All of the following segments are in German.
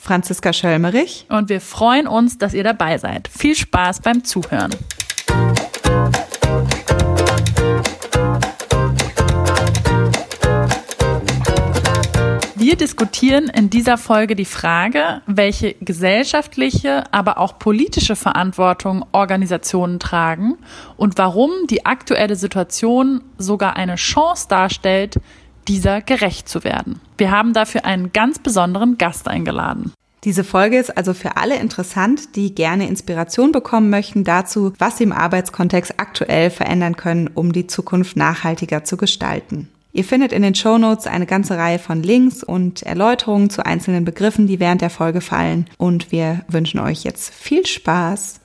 Franziska Schölmerich. Und wir freuen uns, dass ihr dabei seid. Viel Spaß beim Zuhören. Wir diskutieren in dieser Folge die Frage, welche gesellschaftliche, aber auch politische Verantwortung Organisationen tragen und warum die aktuelle Situation sogar eine Chance darstellt, dieser gerecht zu werden. Wir haben dafür einen ganz besonderen Gast eingeladen. Diese Folge ist also für alle interessant, die gerne Inspiration bekommen möchten dazu, was sie im Arbeitskontext aktuell verändern können, um die Zukunft nachhaltiger zu gestalten. Ihr findet in den Show Notes eine ganze Reihe von Links und Erläuterungen zu einzelnen Begriffen, die während der Folge fallen. Und wir wünschen euch jetzt viel Spaß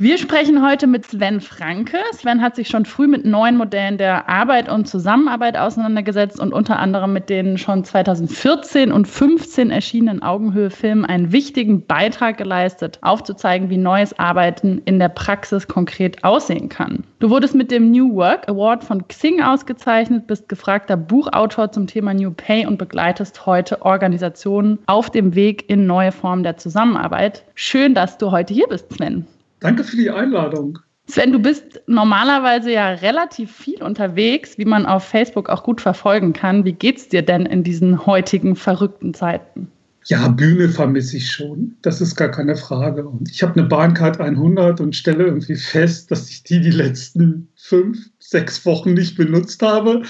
wir sprechen heute mit Sven Franke. Sven hat sich schon früh mit neuen Modellen der Arbeit und Zusammenarbeit auseinandergesetzt und unter anderem mit den schon 2014 und 2015 erschienenen Augenhöhe-Filmen einen wichtigen Beitrag geleistet, aufzuzeigen, wie neues Arbeiten in der Praxis konkret aussehen kann. Du wurdest mit dem New Work Award von Xing ausgezeichnet, bist gefragter Buchautor zum Thema New Pay und begleitest heute Organisationen auf dem Weg in neue Formen der Zusammenarbeit. Schön, dass du heute hier bist, Sven. Danke für die Einladung. Sven, du bist normalerweise ja relativ viel unterwegs, wie man auf Facebook auch gut verfolgen kann. Wie geht's dir denn in diesen heutigen verrückten Zeiten? Ja, Bühne vermisse ich schon. Das ist gar keine Frage. Und ich habe eine Bahncard 100 und stelle irgendwie fest, dass ich die die letzten fünf, sechs Wochen nicht benutzt habe.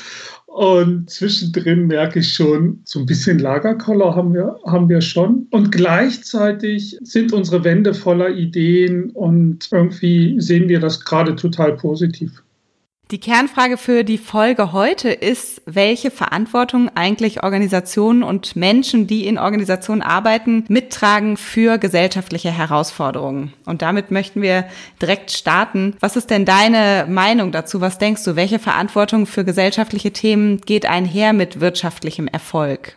Und zwischendrin merke ich schon, so ein bisschen Lagerkoller haben wir, haben wir schon. Und gleichzeitig sind unsere Wände voller Ideen und irgendwie sehen wir das gerade total positiv. Die Kernfrage für die Folge heute ist, welche Verantwortung eigentlich Organisationen und Menschen, die in Organisationen arbeiten, mittragen für gesellschaftliche Herausforderungen. Und damit möchten wir direkt starten. Was ist denn deine Meinung dazu? Was denkst du? Welche Verantwortung für gesellschaftliche Themen geht einher mit wirtschaftlichem Erfolg?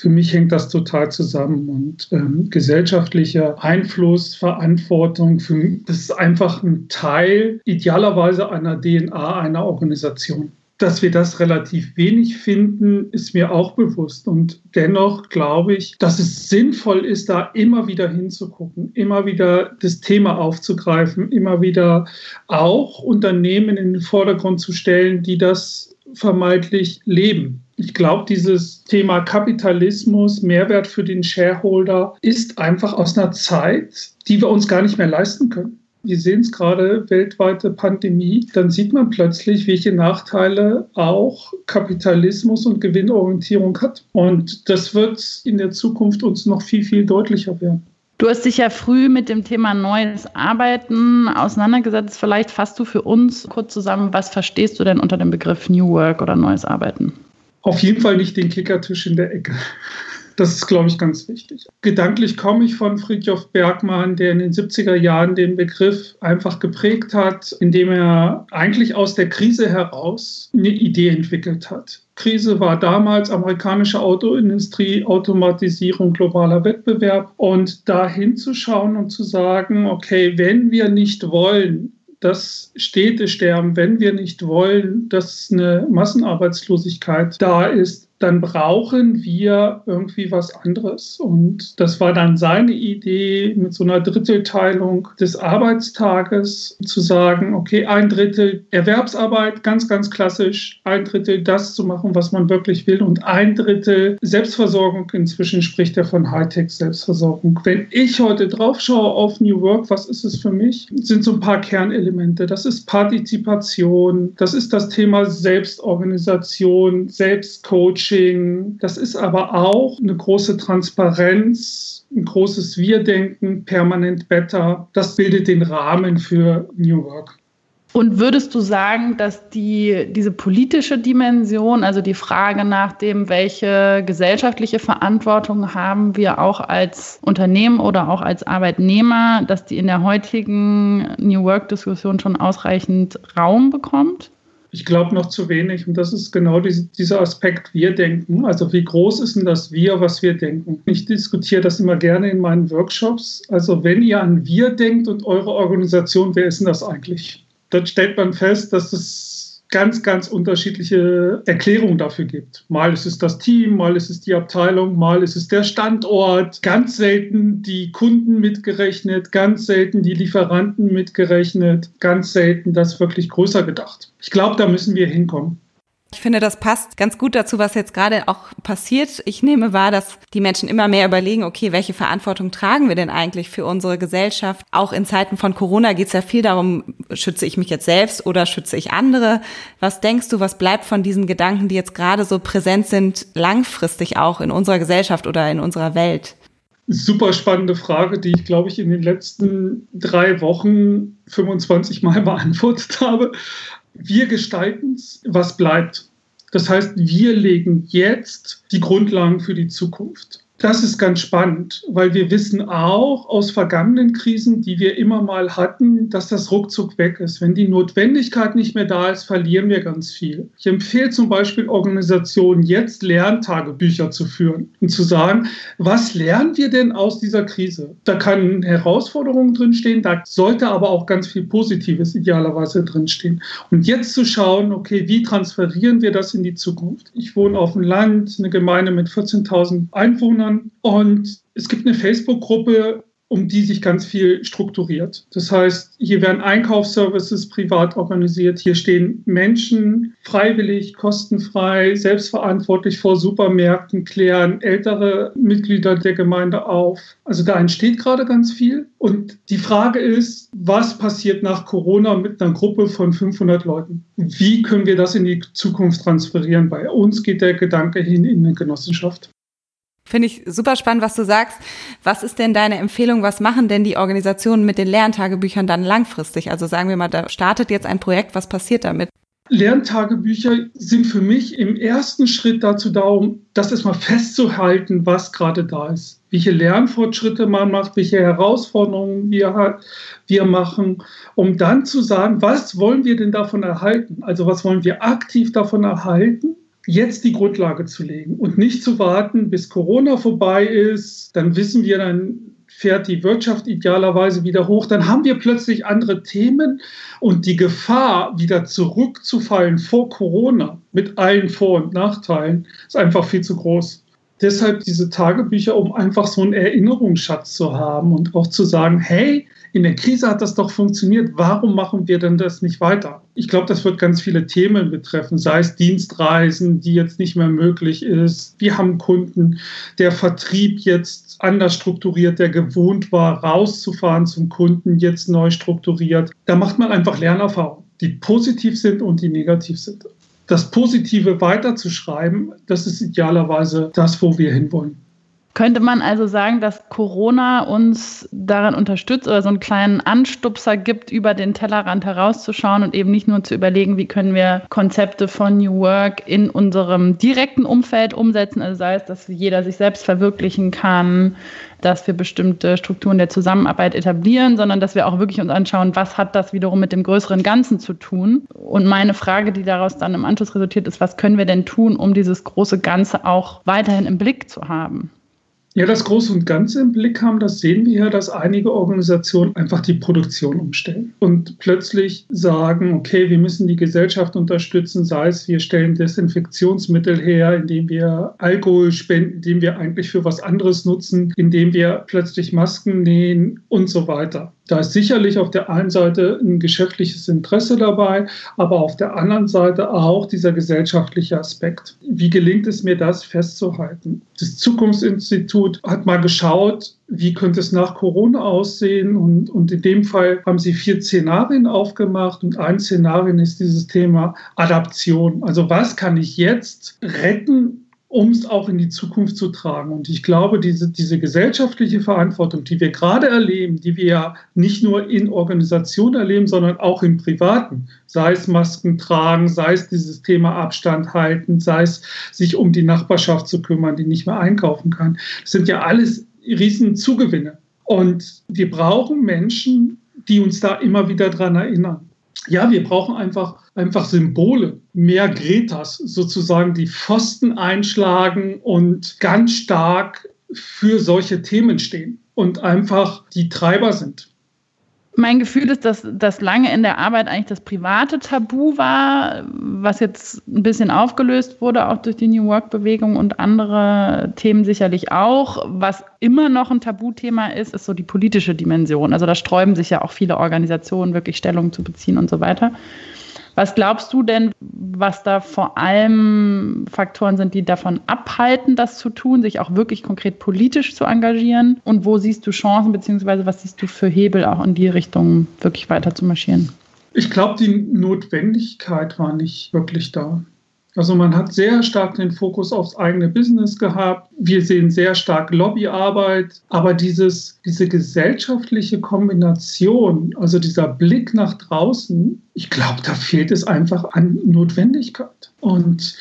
Für mich hängt das total zusammen und ähm, gesellschaftlicher Einfluss, Verantwortung, für mich, das ist einfach ein Teil idealerweise einer DNA einer Organisation. Dass wir das relativ wenig finden, ist mir auch bewusst. Und dennoch glaube ich, dass es sinnvoll ist, da immer wieder hinzugucken, immer wieder das Thema aufzugreifen, immer wieder auch Unternehmen in den Vordergrund zu stellen, die das vermeintlich leben ich glaube, dieses Thema Kapitalismus, Mehrwert für den Shareholder ist einfach aus einer Zeit, die wir uns gar nicht mehr leisten können. Wir sehen es gerade, weltweite Pandemie, dann sieht man plötzlich, welche Nachteile auch Kapitalismus und Gewinnorientierung hat. Und das wird in der Zukunft uns noch viel, viel deutlicher werden. Du hast dich ja früh mit dem Thema neues Arbeiten auseinandergesetzt. Vielleicht fasst du für uns kurz zusammen, was verstehst du denn unter dem Begriff New Work oder neues Arbeiten? Auf jeden Fall nicht den Kickertisch in der Ecke. Das ist, glaube ich, ganz wichtig. Gedanklich komme ich von Friedjof Bergmann, der in den 70er Jahren den Begriff einfach geprägt hat, indem er eigentlich aus der Krise heraus eine Idee entwickelt hat. Krise war damals amerikanische Autoindustrie, Automatisierung, globaler Wettbewerb und da hinzuschauen und zu sagen, okay, wenn wir nicht wollen, dass Städte sterben, wenn wir nicht wollen, dass eine Massenarbeitslosigkeit da ist, dann brauchen wir irgendwie was anderes. Und das war dann seine Idee mit so einer Drittelteilung des Arbeitstages zu sagen, okay, ein Drittel Erwerbsarbeit, ganz, ganz klassisch, ein Drittel das zu machen, was man wirklich will und ein Drittel Selbstversorgung. Inzwischen spricht er von Hightech-Selbstversorgung. Wenn ich heute drauf schaue auf New Work, was ist es für mich? Sind so ein paar Kernelemente. Das ist Partizipation, das ist das Thema Selbstorganisation, Selbstcoaching, Coaching. Das ist aber auch eine große Transparenz, ein großes Wir-Denken, permanent better. Das bildet den Rahmen für New Work. Und würdest du sagen, dass die, diese politische Dimension, also die Frage nach dem, welche gesellschaftliche Verantwortung haben wir auch als Unternehmen oder auch als Arbeitnehmer, dass die in der heutigen New Work-Diskussion schon ausreichend Raum bekommt? Ich glaube noch zu wenig. Und das ist genau diese, dieser Aspekt Wir denken. Also wie groß ist denn das Wir, was wir denken? Ich diskutiere das immer gerne in meinen Workshops. Also wenn ihr an Wir denkt und eure Organisation, wer ist denn das eigentlich? dann stellt man fest, dass es ganz, ganz unterschiedliche Erklärungen dafür gibt. Mal ist es das Team, mal ist es die Abteilung, mal ist es der Standort. Ganz selten die Kunden mitgerechnet, ganz selten die Lieferanten mitgerechnet, ganz selten das wirklich größer gedacht. Ich glaube, da müssen wir hinkommen. Ich finde, das passt ganz gut dazu, was jetzt gerade auch passiert. Ich nehme wahr, dass die Menschen immer mehr überlegen, okay, welche Verantwortung tragen wir denn eigentlich für unsere Gesellschaft? Auch in Zeiten von Corona geht es ja viel darum, schütze ich mich jetzt selbst oder schütze ich andere? Was denkst du, was bleibt von diesen Gedanken, die jetzt gerade so präsent sind, langfristig auch in unserer Gesellschaft oder in unserer Welt? Super spannende Frage, die ich, glaube ich, in den letzten drei Wochen 25 Mal beantwortet habe. Wir gestalten es, was bleibt. Das heißt, wir legen jetzt die Grundlagen für die Zukunft. Das ist ganz spannend, weil wir wissen auch aus vergangenen Krisen, die wir immer mal hatten, dass das ruckzuck weg ist. Wenn die Notwendigkeit nicht mehr da ist, verlieren wir ganz viel. Ich empfehle zum Beispiel Organisationen, jetzt Lerntagebücher zu führen und zu sagen, was lernen wir denn aus dieser Krise? Da kann Herausforderungen drinstehen, da sollte aber auch ganz viel Positives idealerweise drinstehen. Und jetzt zu schauen, okay, wie transferieren wir das in die Zukunft? Ich wohne auf dem Land, eine Gemeinde mit 14.000 Einwohnern Kindern. Und es gibt eine Facebook-Gruppe, um die sich ganz viel strukturiert. Das heißt, hier werden Einkaufsservices privat organisiert. Hier stehen Menschen freiwillig, kostenfrei, selbstverantwortlich vor Supermärkten, klären ältere Mitglieder der Gemeinde auf. Also da entsteht gerade ganz viel. Und die Frage ist, was passiert nach Corona mit einer Gruppe von 500 Leuten? Wie können wir das in die Zukunft transferieren? Bei uns geht der Gedanke hin in eine Genossenschaft. Finde ich super spannend, was du sagst. Was ist denn deine Empfehlung? Was machen denn die Organisationen mit den Lerntagebüchern dann langfristig? Also sagen wir mal, da startet jetzt ein Projekt. Was passiert damit? Lerntagebücher sind für mich im ersten Schritt dazu da, um das erstmal festzuhalten, was gerade da ist. Welche Lernfortschritte man macht, welche Herausforderungen wir, wir machen, um dann zu sagen, was wollen wir denn davon erhalten? Also was wollen wir aktiv davon erhalten? Jetzt die Grundlage zu legen und nicht zu warten, bis Corona vorbei ist. Dann wissen wir, dann fährt die Wirtschaft idealerweise wieder hoch. Dann haben wir plötzlich andere Themen und die Gefahr, wieder zurückzufallen vor Corona mit allen Vor- und Nachteilen, ist einfach viel zu groß. Deshalb diese Tagebücher, um einfach so einen Erinnerungsschatz zu haben und auch zu sagen, hey, in der Krise hat das doch funktioniert. Warum machen wir denn das nicht weiter? Ich glaube, das wird ganz viele Themen betreffen, sei es Dienstreisen, die jetzt nicht mehr möglich ist. Wir haben Kunden, der Vertrieb jetzt anders strukturiert, der gewohnt war, rauszufahren zum Kunden, jetzt neu strukturiert. Da macht man einfach Lernerfahrungen, die positiv sind und die negativ sind. Das Positive weiterzuschreiben, das ist idealerweise das, wo wir hinwollen. Könnte man also sagen, dass Corona uns daran unterstützt oder so einen kleinen Anstupser gibt, über den Tellerrand herauszuschauen und eben nicht nur zu überlegen, wie können wir Konzepte von New Work in unserem direkten Umfeld umsetzen, also sei es, dass jeder sich selbst verwirklichen kann, dass wir bestimmte Strukturen der Zusammenarbeit etablieren, sondern dass wir auch wirklich uns anschauen, was hat das wiederum mit dem größeren Ganzen zu tun. Und meine Frage, die daraus dann im Anschluss resultiert, ist, was können wir denn tun, um dieses große Ganze auch weiterhin im Blick zu haben? Ja, das Große und Ganze im Blick haben, das sehen wir ja, dass einige Organisationen einfach die Produktion umstellen und plötzlich sagen, okay, wir müssen die Gesellschaft unterstützen, sei es wir stellen Desinfektionsmittel her, indem wir Alkohol spenden, indem wir eigentlich für was anderes nutzen, indem wir plötzlich Masken nähen und so weiter. Da ist sicherlich auf der einen Seite ein geschäftliches Interesse dabei, aber auf der anderen Seite auch dieser gesellschaftliche Aspekt. Wie gelingt es mir, das festzuhalten? Das Zukunftsinstitut hat mal geschaut, wie könnte es nach Corona aussehen? Und, und in dem Fall haben sie vier Szenarien aufgemacht und ein Szenario ist dieses Thema Adaption. Also was kann ich jetzt retten, um es auch in die Zukunft zu tragen. Und ich glaube, diese, diese gesellschaftliche Verantwortung, die wir gerade erleben, die wir ja nicht nur in Organisationen erleben, sondern auch im Privaten, sei es Masken tragen, sei es dieses Thema Abstand halten, sei es sich um die Nachbarschaft zu kümmern, die nicht mehr einkaufen kann, das sind ja alles riesen Zugewinne. Und wir brauchen Menschen, die uns da immer wieder dran erinnern ja, wir brauchen einfach, einfach Symbole, mehr Gretas sozusagen, die Pfosten einschlagen und ganz stark für solche Themen stehen und einfach die Treiber sind. Mein Gefühl ist, dass das lange in der Arbeit eigentlich das private Tabu war, was jetzt ein bisschen aufgelöst wurde, auch durch die New Work-Bewegung und andere Themen sicherlich auch. Was immer noch ein Tabuthema ist, ist so die politische Dimension. Also da sträuben sich ja auch viele Organisationen, wirklich Stellung zu beziehen und so weiter. Was glaubst du denn, was da vor allem Faktoren sind, die davon abhalten, das zu tun, sich auch wirklich konkret politisch zu engagieren? Und wo siehst du Chancen, beziehungsweise was siehst du für Hebel, auch in die Richtung wirklich weiter zu marschieren? Ich glaube, die Notwendigkeit war nicht wirklich da. Also man hat sehr stark den Fokus aufs eigene Business gehabt. Wir sehen sehr stark Lobbyarbeit, aber dieses, diese gesellschaftliche Kombination, also dieser Blick nach draußen, ich glaube, da fehlt es einfach an Notwendigkeit und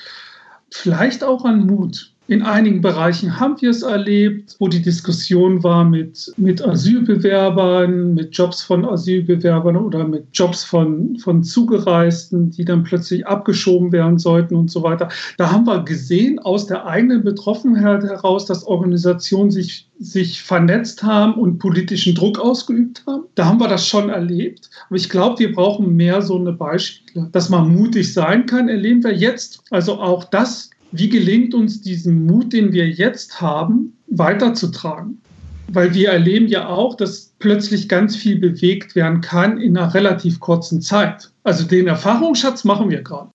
vielleicht auch an Mut. In einigen Bereichen haben wir es erlebt, wo die Diskussion war mit, mit Asylbewerbern, mit Jobs von Asylbewerbern oder mit Jobs von, von Zugereisten, die dann plötzlich abgeschoben werden sollten und so weiter. Da haben wir gesehen aus der eigenen Betroffenheit heraus, dass Organisationen sich, sich vernetzt haben und politischen Druck ausgeübt haben. Da haben wir das schon erlebt. Aber ich glaube, wir brauchen mehr so eine Beispiele. Dass man mutig sein kann, erleben wir jetzt. Also auch das wie gelingt uns diesen Mut, den wir jetzt haben, weiterzutragen? Weil wir erleben ja auch, dass plötzlich ganz viel bewegt werden kann in einer relativ kurzen Zeit. Also den Erfahrungsschatz machen wir gerade.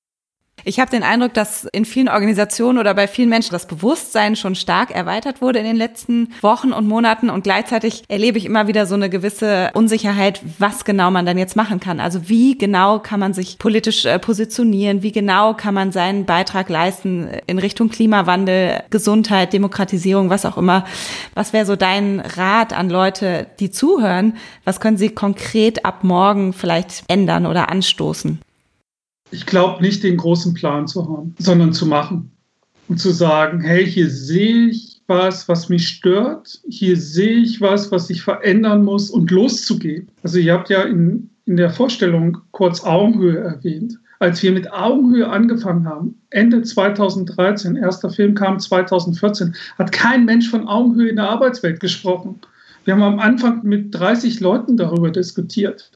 Ich habe den Eindruck, dass in vielen Organisationen oder bei vielen Menschen das Bewusstsein schon stark erweitert wurde in den letzten Wochen und Monaten und gleichzeitig erlebe ich immer wieder so eine gewisse Unsicherheit, was genau man dann jetzt machen kann. Also wie genau kann man sich politisch äh, positionieren, wie genau kann man seinen Beitrag leisten in Richtung Klimawandel, Gesundheit, Demokratisierung, was auch immer. Was wäre so dein Rat an Leute, die zuhören? Was können sie konkret ab morgen vielleicht ändern oder anstoßen? Ich glaube nicht, den großen Plan zu haben, sondern zu machen und zu sagen, hey, hier sehe ich was, was mich stört, hier sehe ich was, was ich verändern muss und loszugehen. Also ihr habt ja in, in der Vorstellung kurz Augenhöhe erwähnt. Als wir mit Augenhöhe angefangen haben, Ende 2013, erster Film kam 2014, hat kein Mensch von Augenhöhe in der Arbeitswelt gesprochen. Wir haben am Anfang mit 30 Leuten darüber diskutiert.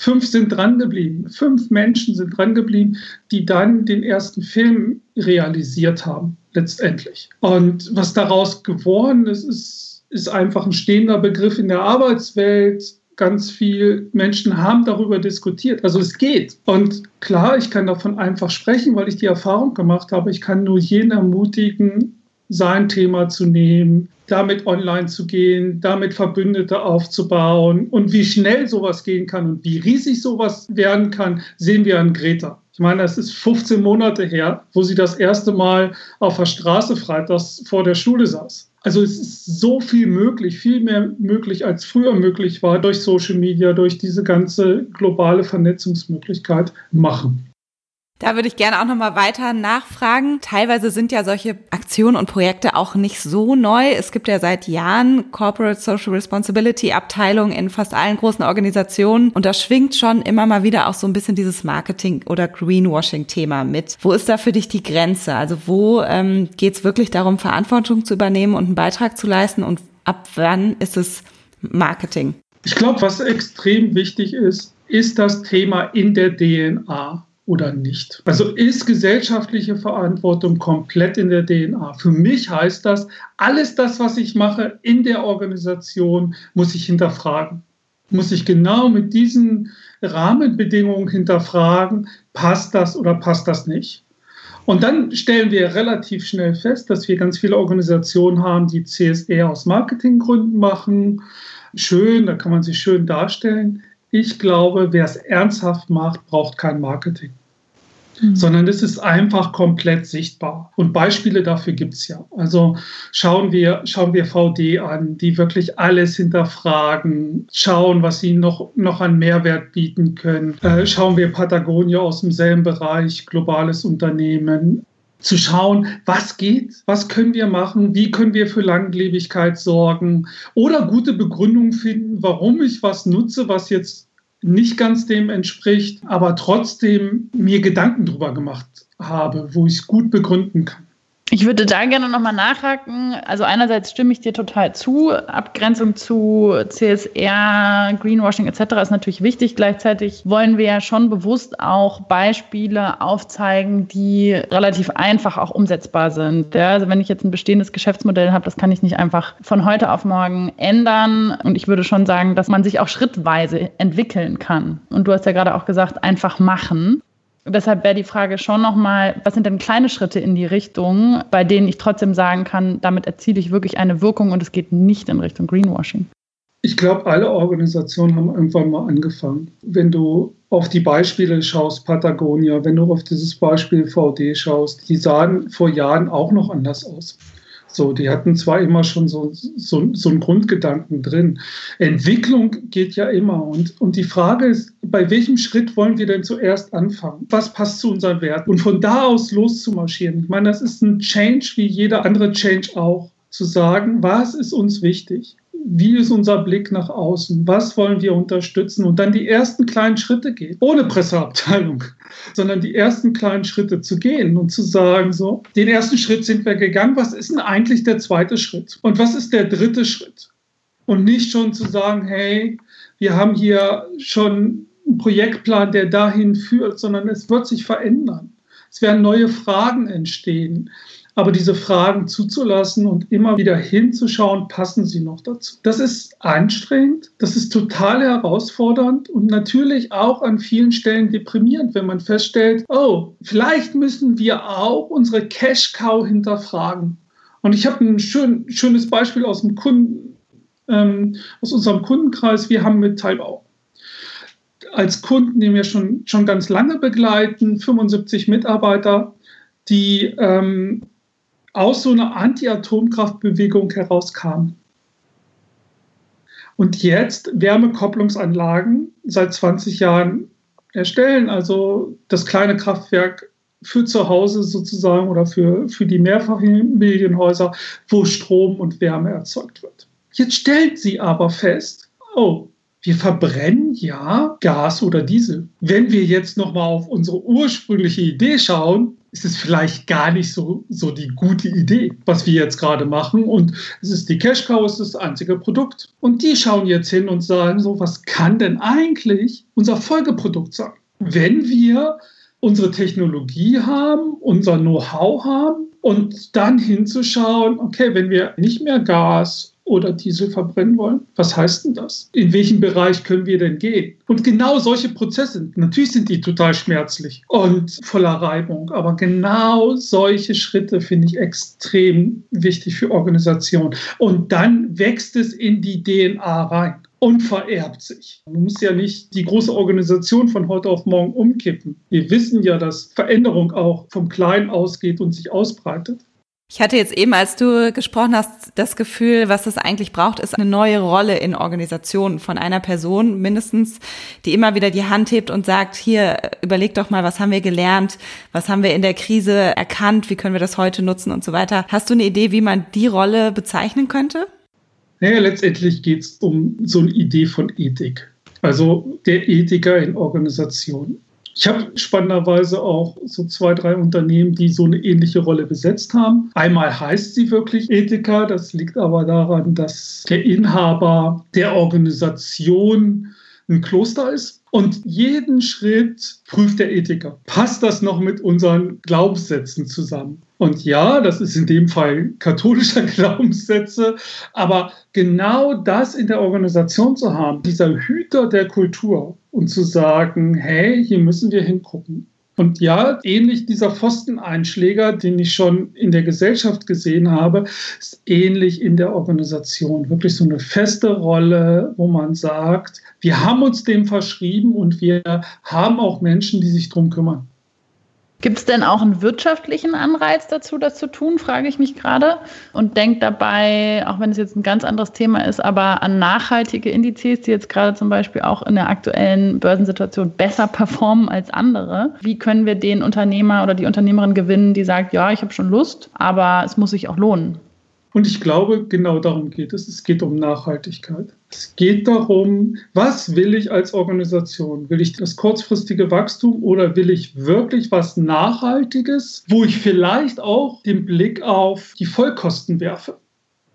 Fünf sind dran geblieben. Fünf Menschen sind dran geblieben, die dann den ersten Film realisiert haben, letztendlich. Und was daraus geworden ist, ist, ist einfach ein stehender Begriff in der Arbeitswelt. Ganz viele Menschen haben darüber diskutiert. Also es geht. Und klar, ich kann davon einfach sprechen, weil ich die Erfahrung gemacht habe. Ich kann nur jeden ermutigen, sein Thema zu nehmen, damit online zu gehen, damit Verbündete aufzubauen und wie schnell sowas gehen kann und wie riesig sowas werden kann, sehen wir an Greta. Ich meine, das ist 15 Monate her, wo sie das erste Mal auf der Straße freitags vor der Schule saß. Also es ist so viel möglich, viel mehr möglich, als früher möglich war durch Social Media, durch diese ganze globale Vernetzungsmöglichkeit machen. Da würde ich gerne auch nochmal weiter nachfragen. Teilweise sind ja solche Aktionen und Projekte auch nicht so neu. Es gibt ja seit Jahren Corporate Social Responsibility Abteilungen in fast allen großen Organisationen und da schwingt schon immer mal wieder auch so ein bisschen dieses Marketing- oder Greenwashing-Thema mit. Wo ist da für dich die Grenze? Also wo ähm, geht es wirklich darum, Verantwortung zu übernehmen und einen Beitrag zu leisten und ab wann ist es Marketing? Ich glaube, was extrem wichtig ist, ist das Thema in der DNA oder nicht. Also ist gesellschaftliche Verantwortung komplett in der DNA. Für mich heißt das, alles das, was ich mache in der Organisation, muss ich hinterfragen. Muss ich genau mit diesen Rahmenbedingungen hinterfragen, passt das oder passt das nicht? Und dann stellen wir relativ schnell fest, dass wir ganz viele Organisationen haben, die CSR aus Marketinggründen machen. Schön, da kann man sich schön darstellen. Ich glaube, wer es ernsthaft macht, braucht kein Marketing. Mhm. sondern es ist einfach komplett sichtbar. Und Beispiele dafür gibt es ja. Also schauen wir, schauen wir VD an, die wirklich alles hinterfragen, schauen, was sie noch, noch an Mehrwert bieten können. Äh, schauen wir Patagonia aus demselben Bereich, globales Unternehmen zu schauen, was geht, was können wir machen, wie können wir für Langlebigkeit sorgen oder gute Begründungen finden, warum ich was nutze, was jetzt nicht ganz dem entspricht, aber trotzdem mir Gedanken darüber gemacht habe, wo ich es gut begründen kann. Ich würde da gerne nochmal nachhaken. Also einerseits stimme ich dir total zu. Abgrenzung zu CSR, Greenwashing etc. ist natürlich wichtig. Gleichzeitig wollen wir ja schon bewusst auch Beispiele aufzeigen, die relativ einfach auch umsetzbar sind. Ja, also wenn ich jetzt ein bestehendes Geschäftsmodell habe, das kann ich nicht einfach von heute auf morgen ändern. Und ich würde schon sagen, dass man sich auch schrittweise entwickeln kann. Und du hast ja gerade auch gesagt, einfach machen. Deshalb wäre die Frage schon nochmal, was sind denn kleine Schritte in die Richtung, bei denen ich trotzdem sagen kann, damit erziele ich wirklich eine Wirkung und es geht nicht in Richtung Greenwashing? Ich glaube, alle Organisationen haben irgendwann mal angefangen. Wenn du auf die Beispiele schaust, Patagonia, wenn du auf dieses Beispiel VD schaust, die sahen vor Jahren auch noch anders aus. So, die hatten zwar immer schon so, so, so einen Grundgedanken drin. Entwicklung geht ja immer. Und, und die Frage ist, bei welchem Schritt wollen wir denn zuerst anfangen? Was passt zu unseren Werten? Und von da aus loszumarschieren. Ich meine, das ist ein Change wie jeder andere Change auch. Zu sagen, was ist uns wichtig? Wie ist unser Blick nach außen, was wollen wir unterstützen und dann die ersten kleinen Schritte gehen, ohne Presseabteilung, sondern die ersten kleinen Schritte zu gehen und zu sagen, so, den ersten Schritt sind wir gegangen, was ist denn eigentlich der zweite Schritt und was ist der dritte Schritt? Und nicht schon zu sagen, hey, wir haben hier schon einen Projektplan, der dahin führt, sondern es wird sich verändern. Es werden neue Fragen entstehen. Aber diese Fragen zuzulassen und immer wieder hinzuschauen, passen sie noch dazu. Das ist anstrengend, das ist total herausfordernd und natürlich auch an vielen Stellen deprimierend, wenn man feststellt, oh, vielleicht müssen wir auch unsere Cash-Cow hinterfragen. Und ich habe ein schön, schönes Beispiel aus, dem Kunden, ähm, aus unserem Kundenkreis. Wir haben mit Teilbau als Kunden, den wir schon, schon ganz lange begleiten, 75 Mitarbeiter, die ähm, aus so einer Anti-Atomkraftbewegung herauskam. Und jetzt Wärmekopplungsanlagen seit 20 Jahren erstellen, also das kleine Kraftwerk für zu Hause sozusagen oder für, für die Mehrfamilienhäuser, wo Strom und Wärme erzeugt wird. Jetzt stellt sie aber fest, oh, wir verbrennen ja Gas oder Diesel. Wenn wir jetzt nochmal auf unsere ursprüngliche Idee schauen, ist es vielleicht gar nicht so, so die gute Idee, was wir jetzt gerade machen. Und es ist die Cash Cow, es ist das einzige Produkt. Und die schauen jetzt hin und sagen so, was kann denn eigentlich unser Folgeprodukt sein? Wenn wir unsere Technologie haben, unser Know-how haben und dann hinzuschauen, okay, wenn wir nicht mehr Gas oder Diesel verbrennen wollen? Was heißt denn das? In welchem Bereich können wir denn gehen? Und genau solche Prozesse, natürlich sind die total schmerzlich und voller Reibung, aber genau solche Schritte finde ich extrem wichtig für Organisationen. Und dann wächst es in die DNA rein und vererbt sich. Man muss ja nicht die große Organisation von heute auf morgen umkippen. Wir wissen ja, dass Veränderung auch vom Kleinen ausgeht und sich ausbreitet. Ich hatte jetzt eben, als du gesprochen hast, das Gefühl, was es eigentlich braucht, ist eine neue Rolle in Organisationen von einer Person mindestens, die immer wieder die Hand hebt und sagt, hier, überleg doch mal, was haben wir gelernt, was haben wir in der Krise erkannt, wie können wir das heute nutzen und so weiter. Hast du eine Idee, wie man die Rolle bezeichnen könnte? Naja, letztendlich geht es um so eine Idee von Ethik. Also der Ethiker in Organisationen. Ich habe spannenderweise auch so zwei, drei Unternehmen, die so eine ähnliche Rolle besetzt haben. Einmal heißt sie wirklich Ethiker, das liegt aber daran, dass der Inhaber der Organisation ein Kloster ist. Und jeden Schritt prüft der Ethiker. Passt das noch mit unseren Glaubenssätzen zusammen? Und ja, das ist in dem Fall katholischer Glaubenssätze, aber genau das in der Organisation zu haben, dieser Hüter der Kultur und zu sagen, hey, hier müssen wir hingucken. Und ja, ähnlich dieser Pfosteneinschläger, den ich schon in der Gesellschaft gesehen habe, ist ähnlich in der Organisation. Wirklich so eine feste Rolle, wo man sagt, wir haben uns dem verschrieben und wir haben auch Menschen, die sich darum kümmern. Gibt es denn auch einen wirtschaftlichen Anreiz dazu, das zu tun, frage ich mich gerade. Und denke dabei, auch wenn es jetzt ein ganz anderes Thema ist, aber an nachhaltige Indizes, die jetzt gerade zum Beispiel auch in der aktuellen Börsensituation besser performen als andere. Wie können wir den Unternehmer oder die Unternehmerin gewinnen, die sagt, ja, ich habe schon Lust, aber es muss sich auch lohnen? Und ich glaube, genau darum geht es. Es geht um Nachhaltigkeit. Es geht darum, was will ich als Organisation? Will ich das kurzfristige Wachstum oder will ich wirklich was Nachhaltiges, wo ich vielleicht auch den Blick auf die Vollkosten werfe?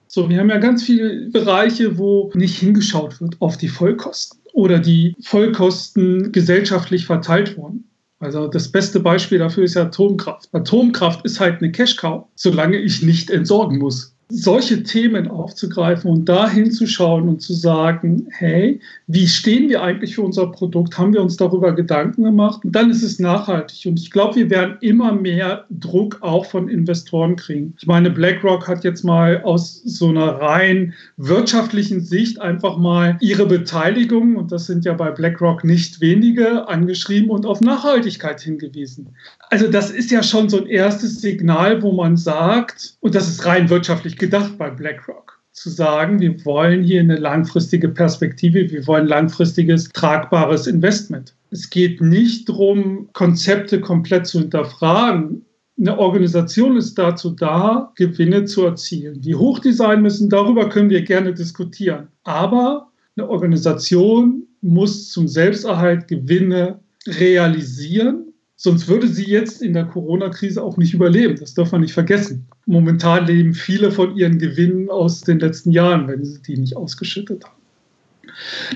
So, wir haben ja ganz viele Bereiche, wo nicht hingeschaut wird auf die Vollkosten oder die Vollkosten gesellschaftlich verteilt wurden. Also das beste Beispiel dafür ist ja Atomkraft. Atomkraft ist halt eine Cash-Cow, solange ich nicht entsorgen muss solche Themen aufzugreifen und da hinzuschauen und zu sagen, hey, wie stehen wir eigentlich für unser Produkt? Haben wir uns darüber Gedanken gemacht? Und dann ist es nachhaltig. Und ich glaube, wir werden immer mehr Druck auch von Investoren kriegen. Ich meine, BlackRock hat jetzt mal aus so einer rein wirtschaftlichen Sicht einfach mal ihre Beteiligung, und das sind ja bei BlackRock nicht wenige, angeschrieben und auf Nachhaltigkeit hingewiesen. Also das ist ja schon so ein erstes Signal, wo man sagt, und das ist rein wirtschaftlich gedacht bei BlackRock, zu sagen, wir wollen hier eine langfristige Perspektive, wir wollen langfristiges, tragbares Investment. Es geht nicht darum, Konzepte komplett zu hinterfragen. Eine Organisation ist dazu da, Gewinne zu erzielen. Wie hoch die sein müssen, darüber können wir gerne diskutieren. Aber eine Organisation muss zum Selbsterhalt Gewinne realisieren Sonst würde sie jetzt in der Corona-Krise auch nicht überleben. Das darf man nicht vergessen. Momentan leben viele von ihren Gewinnen aus den letzten Jahren, wenn sie die nicht ausgeschüttet haben.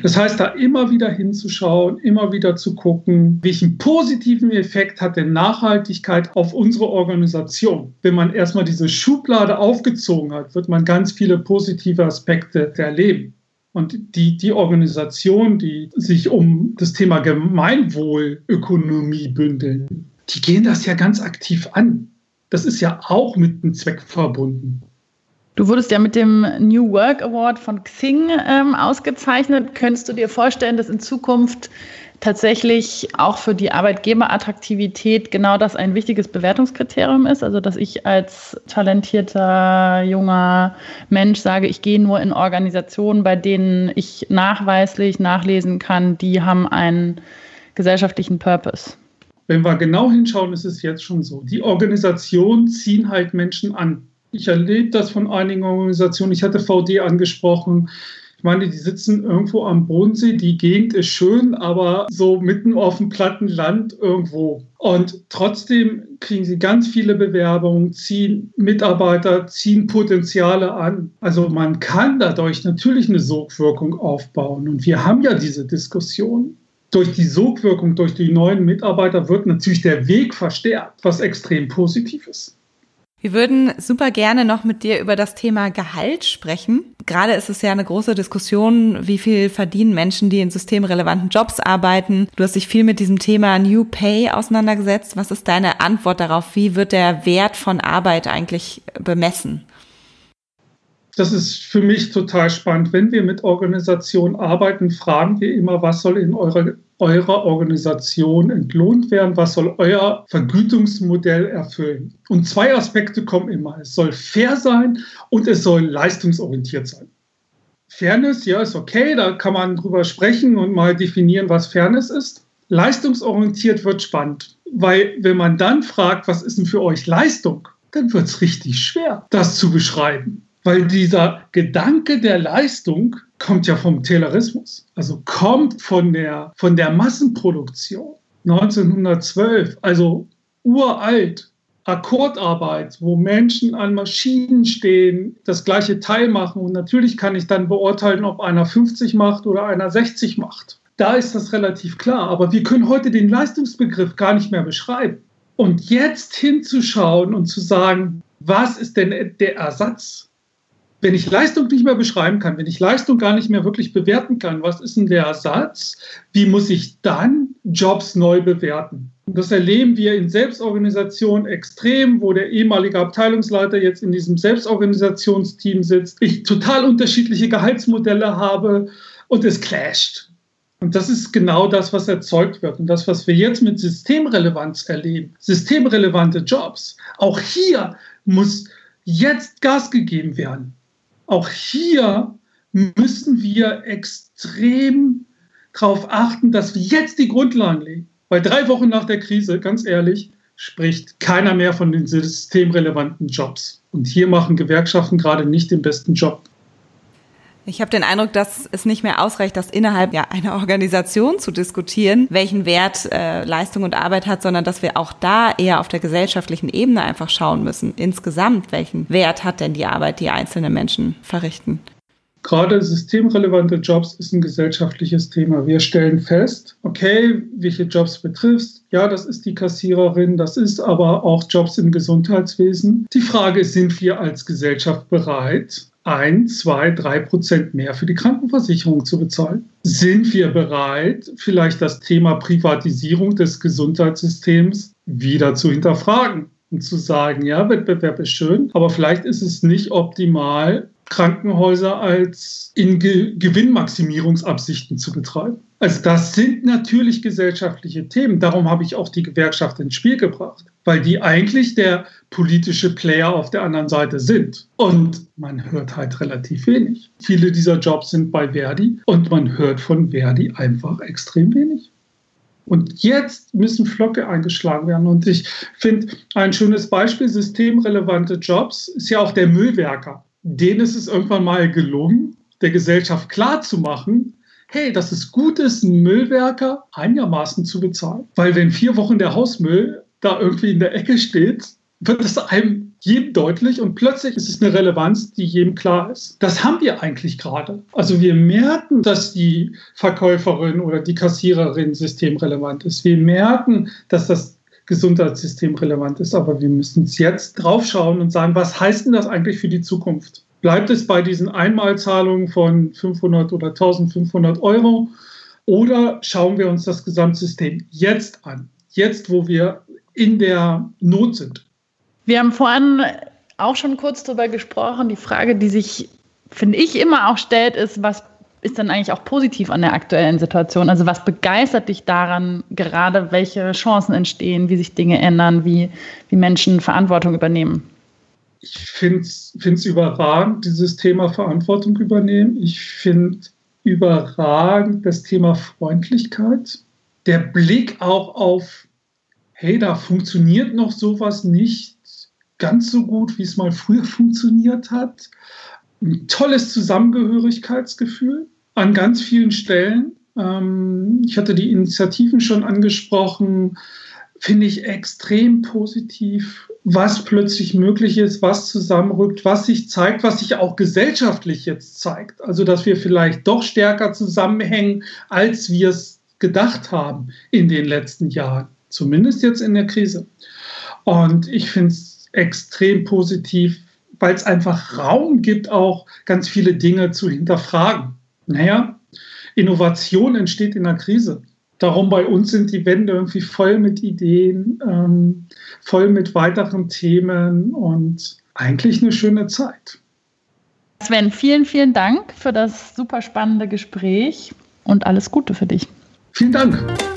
Das heißt, da immer wieder hinzuschauen, immer wieder zu gucken, welchen positiven Effekt hat denn Nachhaltigkeit auf unsere Organisation. Wenn man erstmal diese Schublade aufgezogen hat, wird man ganz viele positive Aspekte erleben. Und die, die Organisationen, die sich um das Thema Gemeinwohlökonomie bündeln, die gehen das ja ganz aktiv an. Das ist ja auch mit einem Zweck verbunden. Du wurdest ja mit dem New Work Award von Xing ähm, ausgezeichnet. Könntest du dir vorstellen, dass in Zukunft tatsächlich auch für die Arbeitgeberattraktivität genau das ein wichtiges Bewertungskriterium ist. Also dass ich als talentierter junger Mensch sage, ich gehe nur in Organisationen, bei denen ich nachweislich nachlesen kann, die haben einen gesellschaftlichen Purpose. Wenn wir genau hinschauen, ist es jetzt schon so. Die Organisationen ziehen halt Menschen an. Ich erlebe das von einigen Organisationen. Ich hatte VD angesprochen. Ich meine, die sitzen irgendwo am Bodensee, die Gegend ist schön, aber so mitten auf dem platten Land irgendwo. Und trotzdem kriegen sie ganz viele Bewerbungen, ziehen Mitarbeiter, ziehen Potenziale an. Also man kann dadurch natürlich eine Sogwirkung aufbauen. Und wir haben ja diese Diskussion. Durch die Sogwirkung, durch die neuen Mitarbeiter wird natürlich der Weg verstärkt, was extrem positiv ist. Wir würden super gerne noch mit dir über das Thema Gehalt sprechen. Gerade ist es ja eine große Diskussion, wie viel verdienen Menschen, die in systemrelevanten Jobs arbeiten. Du hast dich viel mit diesem Thema New Pay auseinandergesetzt. Was ist deine Antwort darauf? Wie wird der Wert von Arbeit eigentlich bemessen? Das ist für mich total spannend. Wenn wir mit Organisationen arbeiten, fragen wir immer, was soll in eurer eurer Organisation entlohnt werden? Was soll euer Vergütungsmodell erfüllen? Und zwei Aspekte kommen immer. Es soll fair sein und es soll leistungsorientiert sein. Fairness, ja, ist okay, da kann man drüber sprechen und mal definieren, was Fairness ist. Leistungsorientiert wird spannend, weil wenn man dann fragt, was ist denn für euch Leistung, dann wird es richtig schwer, das zu beschreiben. Weil dieser Gedanke der Leistung kommt ja vom Taylorismus, also kommt von der, von der Massenproduktion 1912, also uralt, Akkordarbeit, wo Menschen an Maschinen stehen, das gleiche Teil machen und natürlich kann ich dann beurteilen, ob einer 50 macht oder einer 60 macht. Da ist das relativ klar, aber wir können heute den Leistungsbegriff gar nicht mehr beschreiben. Und jetzt hinzuschauen und zu sagen, was ist denn der Ersatz? Wenn ich Leistung nicht mehr beschreiben kann, wenn ich Leistung gar nicht mehr wirklich bewerten kann, was ist denn der Ersatz? Wie muss ich dann Jobs neu bewerten? Und das erleben wir in Selbstorganisationen extrem, wo der ehemalige Abteilungsleiter jetzt in diesem Selbstorganisationsteam sitzt, ich total unterschiedliche Gehaltsmodelle habe und es clasht. Und das ist genau das, was erzeugt wird. Und das, was wir jetzt mit Systemrelevanz erleben, systemrelevante Jobs, auch hier muss jetzt Gas gegeben werden. Auch hier müssen wir extrem darauf achten, dass wir jetzt die Grundlagen legen. Weil drei Wochen nach der Krise, ganz ehrlich, spricht keiner mehr von den systemrelevanten Jobs. Und hier machen Gewerkschaften gerade nicht den besten Job. Ich habe den Eindruck, dass es nicht mehr ausreicht, das innerhalb ja, einer Organisation zu diskutieren, welchen Wert äh, Leistung und Arbeit hat, sondern dass wir auch da eher auf der gesellschaftlichen Ebene einfach schauen müssen. Insgesamt, welchen Wert hat denn die Arbeit, die einzelne Menschen verrichten? Gerade systemrelevante Jobs ist ein gesellschaftliches Thema. Wir stellen fest, okay, welche Jobs betrifft. Ja, das ist die Kassiererin, das ist aber auch Jobs im Gesundheitswesen. Die Frage ist, sind wir als Gesellschaft bereit, ein, zwei, drei Prozent mehr für die Krankenversicherung zu bezahlen? Sind wir bereit, vielleicht das Thema Privatisierung des Gesundheitssystems wieder zu hinterfragen? Und zu sagen, ja, Wettbewerb ist schön, aber vielleicht ist es nicht optimal, Krankenhäuser als in Ge Gewinnmaximierungsabsichten zu betreiben. Also das sind natürlich gesellschaftliche Themen. Darum habe ich auch die Gewerkschaft ins Spiel gebracht, weil die eigentlich der politische Player auf der anderen Seite sind. Und man hört halt relativ wenig. Viele dieser Jobs sind bei Verdi und man hört von Verdi einfach extrem wenig. Und jetzt müssen Flöcke eingeschlagen werden. Und ich finde ein schönes Beispiel, systemrelevante Jobs, ist ja auch der Müllwerker denen ist es irgendwann mal gelungen, der Gesellschaft klarzumachen, hey, dass es gut ist, einen Müllwerker einigermaßen zu bezahlen. Weil wenn vier Wochen der Hausmüll da irgendwie in der Ecke steht, wird es einem jedem deutlich und plötzlich ist es eine Relevanz, die jedem klar ist. Das haben wir eigentlich gerade. Also wir merken, dass die Verkäuferin oder die Kassiererin systemrelevant ist. Wir merken, dass das Gesundheitssystem relevant ist. Aber wir müssen es jetzt draufschauen und sagen, was heißt denn das eigentlich für die Zukunft? Bleibt es bei diesen Einmalzahlungen von 500 oder 1500 Euro? Oder schauen wir uns das Gesamtsystem jetzt an? Jetzt, wo wir in der Not sind. Wir haben vorhin auch schon kurz darüber gesprochen. Die Frage, die sich, finde ich, immer auch stellt, ist, was ist denn eigentlich auch positiv an der aktuellen Situation? Also was begeistert dich daran, gerade welche Chancen entstehen, wie sich Dinge ändern, wie, wie Menschen Verantwortung übernehmen? Ich finde es überragend, dieses Thema Verantwortung übernehmen. Ich finde überragend das Thema Freundlichkeit. Der Blick auch auf, hey, da funktioniert noch sowas nicht ganz so gut, wie es mal früher funktioniert hat ein tolles Zusammengehörigkeitsgefühl an ganz vielen Stellen. Ähm, ich hatte die Initiativen schon angesprochen, finde ich extrem positiv, was plötzlich möglich ist, was zusammenrückt, was sich zeigt, was sich auch gesellschaftlich jetzt zeigt. Also, dass wir vielleicht doch stärker zusammenhängen, als wir es gedacht haben in den letzten Jahren, zumindest jetzt in der Krise. Und ich finde es extrem positiv, weil es einfach Raum gibt, auch ganz viele Dinge zu hinterfragen. Naja, Innovation entsteht in der Krise. Darum bei uns sind die Wände irgendwie voll mit Ideen, ähm, voll mit weiteren Themen und eigentlich eine schöne Zeit. Sven, vielen, vielen Dank für das super spannende Gespräch und alles Gute für dich. Vielen Dank.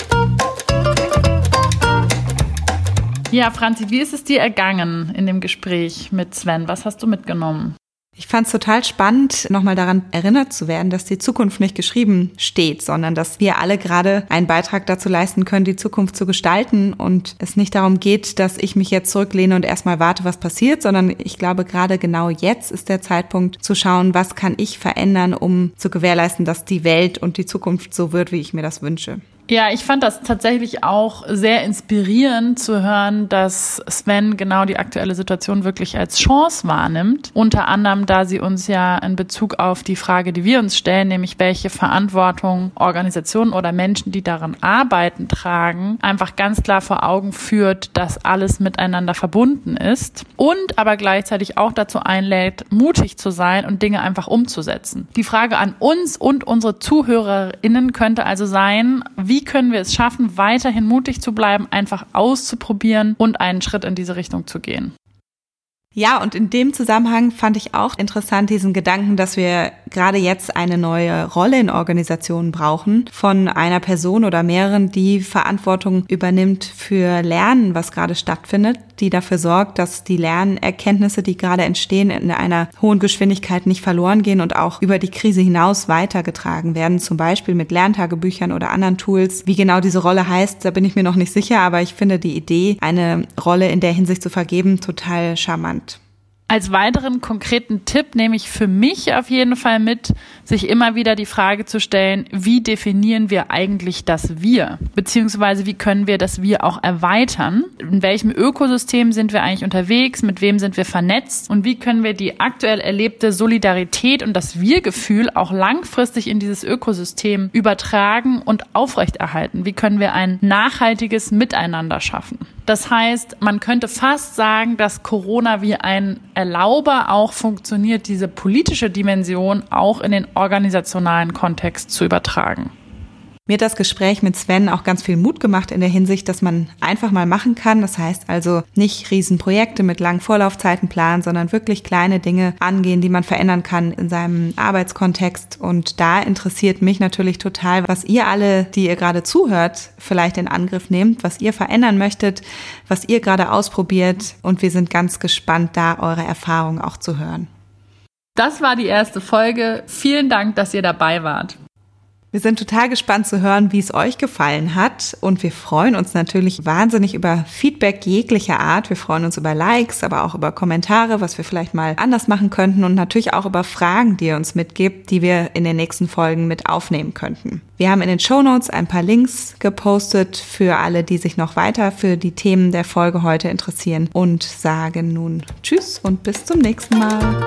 Ja, Franzi, wie ist es dir ergangen in dem Gespräch mit Sven? Was hast du mitgenommen? Ich fand es total spannend, nochmal daran erinnert zu werden, dass die Zukunft nicht geschrieben steht, sondern dass wir alle gerade einen Beitrag dazu leisten können, die Zukunft zu gestalten und es nicht darum geht, dass ich mich jetzt zurücklehne und erstmal warte, was passiert, sondern ich glaube, gerade genau jetzt ist der Zeitpunkt zu schauen, was kann ich verändern, um zu gewährleisten, dass die Welt und die Zukunft so wird, wie ich mir das wünsche. Ja, ich fand das tatsächlich auch sehr inspirierend zu hören, dass Sven genau die aktuelle Situation wirklich als Chance wahrnimmt. Unter anderem, da sie uns ja in Bezug auf die Frage, die wir uns stellen, nämlich welche Verantwortung Organisationen oder Menschen, die daran arbeiten, tragen, einfach ganz klar vor Augen führt, dass alles miteinander verbunden ist und aber gleichzeitig auch dazu einlädt, mutig zu sein und Dinge einfach umzusetzen. Die Frage an uns und unsere ZuhörerInnen könnte also sein, wie wie können wir es schaffen, weiterhin mutig zu bleiben, einfach auszuprobieren und einen Schritt in diese Richtung zu gehen? Ja, und in dem Zusammenhang fand ich auch interessant diesen Gedanken, dass wir gerade jetzt eine neue Rolle in Organisationen brauchen von einer Person oder mehreren, die Verantwortung übernimmt für Lernen, was gerade stattfindet, die dafür sorgt, dass die Lernerkenntnisse, die gerade entstehen, in einer hohen Geschwindigkeit nicht verloren gehen und auch über die Krise hinaus weitergetragen werden, zum Beispiel mit Lerntagebüchern oder anderen Tools. Wie genau diese Rolle heißt, da bin ich mir noch nicht sicher, aber ich finde die Idee, eine Rolle in der Hinsicht zu vergeben, total charmant. Als weiteren konkreten Tipp nehme ich für mich auf jeden Fall mit, sich immer wieder die Frage zu stellen, wie definieren wir eigentlich das Wir? Beziehungsweise wie können wir das Wir auch erweitern? In welchem Ökosystem sind wir eigentlich unterwegs? Mit wem sind wir vernetzt? Und wie können wir die aktuell erlebte Solidarität und das Wir-Gefühl auch langfristig in dieses Ökosystem übertragen und aufrechterhalten? Wie können wir ein nachhaltiges Miteinander schaffen? Das heißt, man könnte fast sagen, dass Corona wie ein Erlauber auch funktioniert, diese politische Dimension auch in den organisationalen Kontext zu übertragen. Mir hat das Gespräch mit Sven auch ganz viel Mut gemacht in der Hinsicht, dass man einfach mal machen kann. Das heißt also nicht Riesenprojekte mit langen Vorlaufzeiten planen, sondern wirklich kleine Dinge angehen, die man verändern kann in seinem Arbeitskontext. Und da interessiert mich natürlich total, was ihr alle, die ihr gerade zuhört, vielleicht in Angriff nehmt, was ihr verändern möchtet, was ihr gerade ausprobiert. Und wir sind ganz gespannt, da eure Erfahrungen auch zu hören. Das war die erste Folge. Vielen Dank, dass ihr dabei wart. Wir sind total gespannt zu hören, wie es euch gefallen hat. Und wir freuen uns natürlich wahnsinnig über Feedback jeglicher Art. Wir freuen uns über Likes, aber auch über Kommentare, was wir vielleicht mal anders machen könnten und natürlich auch über Fragen, die ihr uns mitgibt, die wir in den nächsten Folgen mit aufnehmen könnten. Wir haben in den Show Notes ein paar Links gepostet für alle, die sich noch weiter für die Themen der Folge heute interessieren und sagen nun Tschüss und bis zum nächsten Mal.